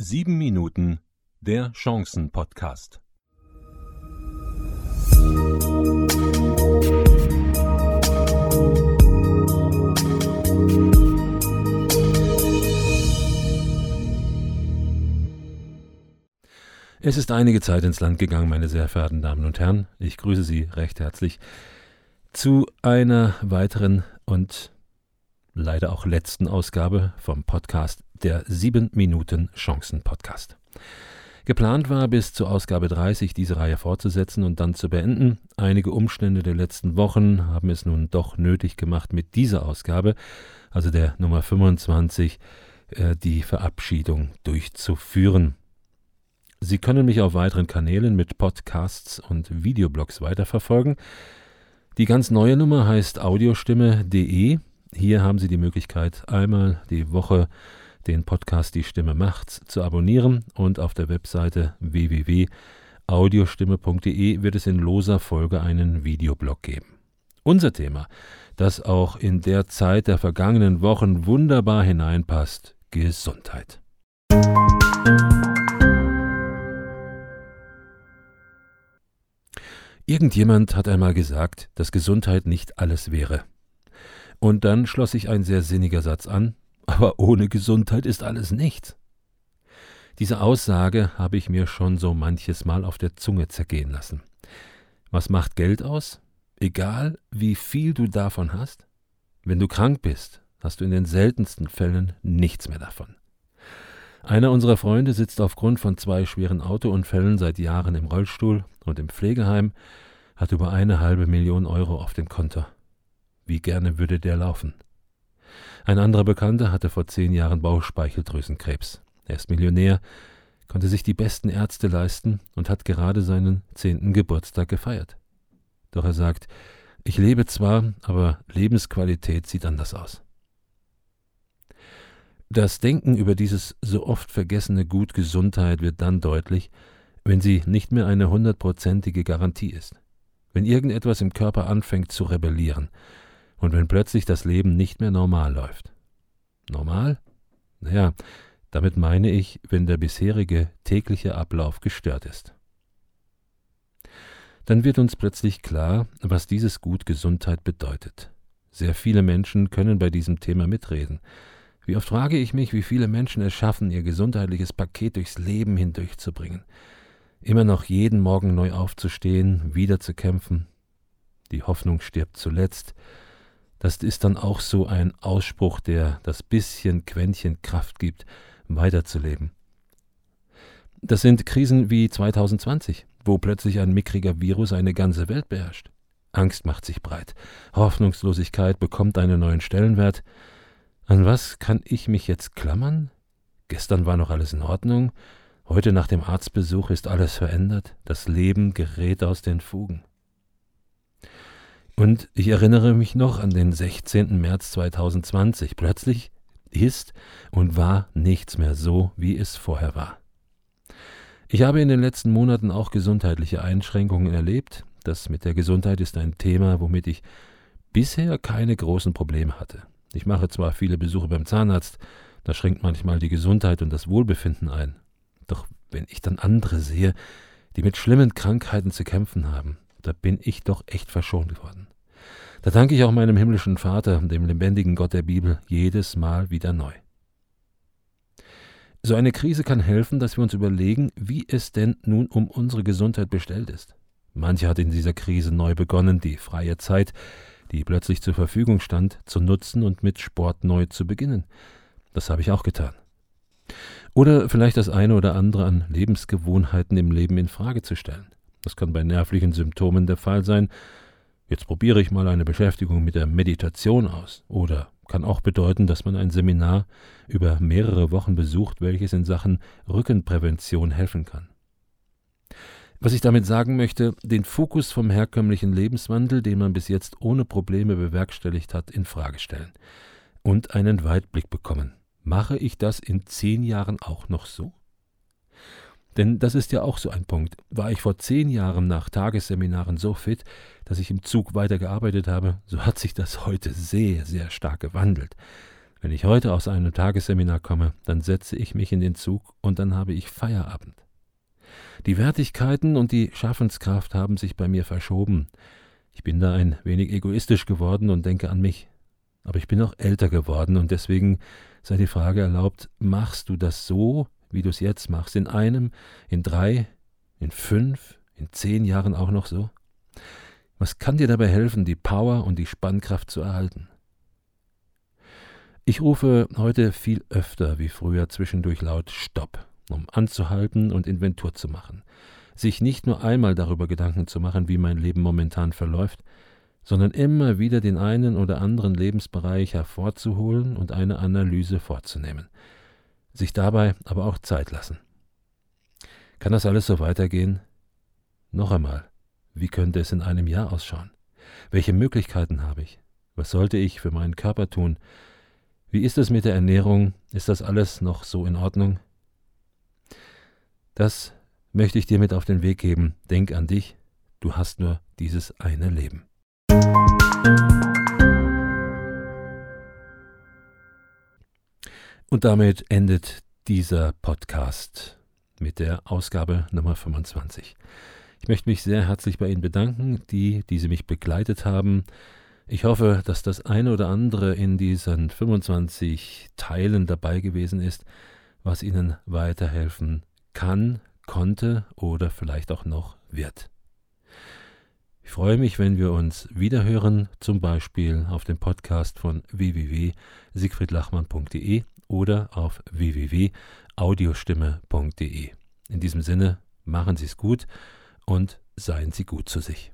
Sieben Minuten der Chancen-Podcast. Es ist einige Zeit ins Land gegangen, meine sehr verehrten Damen und Herren. Ich grüße Sie recht herzlich zu einer weiteren und leider auch letzten Ausgabe vom Podcast der 7 Minuten Chancen Podcast. Geplant war, bis zur Ausgabe 30 diese Reihe fortzusetzen und dann zu beenden. Einige Umstände der letzten Wochen haben es nun doch nötig gemacht, mit dieser Ausgabe, also der Nummer 25, äh, die Verabschiedung durchzuführen. Sie können mich auf weiteren Kanälen mit Podcasts und Videoblogs weiterverfolgen. Die ganz neue Nummer heißt audiostimme.de. Hier haben Sie die Möglichkeit, einmal die Woche den Podcast Die Stimme macht's zu abonnieren und auf der Webseite www.audiostimme.de wird es in loser Folge einen Videoblog geben. Unser Thema, das auch in der Zeit der vergangenen Wochen wunderbar hineinpasst, Gesundheit. Irgendjemand hat einmal gesagt, dass Gesundheit nicht alles wäre. Und dann schloss sich ein sehr sinniger Satz an, aber ohne Gesundheit ist alles nichts. Diese Aussage habe ich mir schon so manches Mal auf der Zunge zergehen lassen. Was macht Geld aus? Egal, wie viel du davon hast? Wenn du krank bist, hast du in den seltensten Fällen nichts mehr davon. Einer unserer Freunde sitzt aufgrund von zwei schweren Autounfällen seit Jahren im Rollstuhl und im Pflegeheim, hat über eine halbe Million Euro auf dem Konto. Wie gerne würde der laufen. Ein anderer Bekannter hatte vor zehn Jahren Bauchspeicheldrüsenkrebs. Er ist Millionär, konnte sich die besten Ärzte leisten und hat gerade seinen zehnten Geburtstag gefeiert. Doch er sagt, ich lebe zwar, aber Lebensqualität sieht anders aus. Das Denken über dieses so oft vergessene Gut Gesundheit wird dann deutlich, wenn sie nicht mehr eine hundertprozentige Garantie ist. Wenn irgendetwas im Körper anfängt zu rebellieren, und wenn plötzlich das Leben nicht mehr normal läuft. Normal? Naja, damit meine ich, wenn der bisherige tägliche Ablauf gestört ist. Dann wird uns plötzlich klar, was dieses Gut Gesundheit bedeutet. Sehr viele Menschen können bei diesem Thema mitreden. Wie oft frage ich mich, wie viele Menschen es schaffen, ihr gesundheitliches Paket durchs Leben hindurchzubringen. Immer noch jeden Morgen neu aufzustehen, wieder zu kämpfen. Die Hoffnung stirbt zuletzt, das ist dann auch so ein Ausspruch, der das bisschen Quäntchen Kraft gibt, weiterzuleben. Das sind Krisen wie 2020, wo plötzlich ein mickriger Virus eine ganze Welt beherrscht. Angst macht sich breit, Hoffnungslosigkeit bekommt einen neuen Stellenwert. An was kann ich mich jetzt klammern? Gestern war noch alles in Ordnung, heute nach dem Arztbesuch ist alles verändert, das Leben gerät aus den Fugen. Und ich erinnere mich noch an den 16. März 2020. Plötzlich ist und war nichts mehr so, wie es vorher war. Ich habe in den letzten Monaten auch gesundheitliche Einschränkungen erlebt. Das mit der Gesundheit ist ein Thema, womit ich bisher keine großen Probleme hatte. Ich mache zwar viele Besuche beim Zahnarzt, da schränkt manchmal die Gesundheit und das Wohlbefinden ein. Doch wenn ich dann andere sehe, die mit schlimmen Krankheiten zu kämpfen haben, da bin ich doch echt verschont worden. Da danke ich auch meinem himmlischen Vater, dem lebendigen Gott der Bibel, jedes Mal wieder neu. So eine Krise kann helfen, dass wir uns überlegen, wie es denn nun um unsere Gesundheit bestellt ist. Manche hat in dieser Krise neu begonnen, die freie Zeit, die plötzlich zur Verfügung stand, zu nutzen und mit Sport neu zu beginnen. Das habe ich auch getan. Oder vielleicht das eine oder andere an Lebensgewohnheiten im Leben in Frage zu stellen. Das kann bei nervlichen Symptomen der Fall sein, Jetzt probiere ich mal eine Beschäftigung mit der Meditation aus. Oder kann auch bedeuten, dass man ein Seminar über mehrere Wochen besucht, welches in Sachen Rückenprävention helfen kann. Was ich damit sagen möchte, den Fokus vom herkömmlichen Lebenswandel, den man bis jetzt ohne Probleme bewerkstelligt hat, in Frage stellen und einen Weitblick bekommen. Mache ich das in zehn Jahren auch noch so? Denn das ist ja auch so ein Punkt. War ich vor zehn Jahren nach Tagesseminaren so fit, dass ich im Zug weitergearbeitet habe, so hat sich das heute sehr, sehr stark gewandelt. Wenn ich heute aus einem Tagesseminar komme, dann setze ich mich in den Zug und dann habe ich Feierabend. Die Wertigkeiten und die Schaffenskraft haben sich bei mir verschoben. Ich bin da ein wenig egoistisch geworden und denke an mich. Aber ich bin auch älter geworden und deswegen sei die Frage erlaubt, machst du das so, wie du es jetzt machst, in einem, in drei, in fünf, in zehn Jahren auch noch so? Was kann dir dabei helfen, die Power und die Spannkraft zu erhalten? Ich rufe heute viel öfter wie früher zwischendurch laut Stopp, um anzuhalten und Inventur zu machen, sich nicht nur einmal darüber Gedanken zu machen, wie mein Leben momentan verläuft, sondern immer wieder den einen oder anderen Lebensbereich hervorzuholen und eine Analyse vorzunehmen, sich dabei aber auch Zeit lassen. Kann das alles so weitergehen? Noch einmal, wie könnte es in einem Jahr ausschauen? Welche Möglichkeiten habe ich? Was sollte ich für meinen Körper tun? Wie ist es mit der Ernährung? Ist das alles noch so in Ordnung? Das möchte ich dir mit auf den Weg geben. Denk an dich, du hast nur dieses eine Leben. Und damit endet dieser Podcast mit der Ausgabe Nummer 25. Ich möchte mich sehr herzlich bei Ihnen bedanken, die, die Sie mich begleitet haben. Ich hoffe, dass das eine oder andere in diesen 25 Teilen dabei gewesen ist, was Ihnen weiterhelfen kann, konnte oder vielleicht auch noch wird. Ich freue mich, wenn wir uns wiederhören, zum Beispiel auf dem Podcast von www.siegfriedlachmann.de oder auf www.audiostimme.de. In diesem Sinne, machen Sie es gut und seien Sie gut zu sich.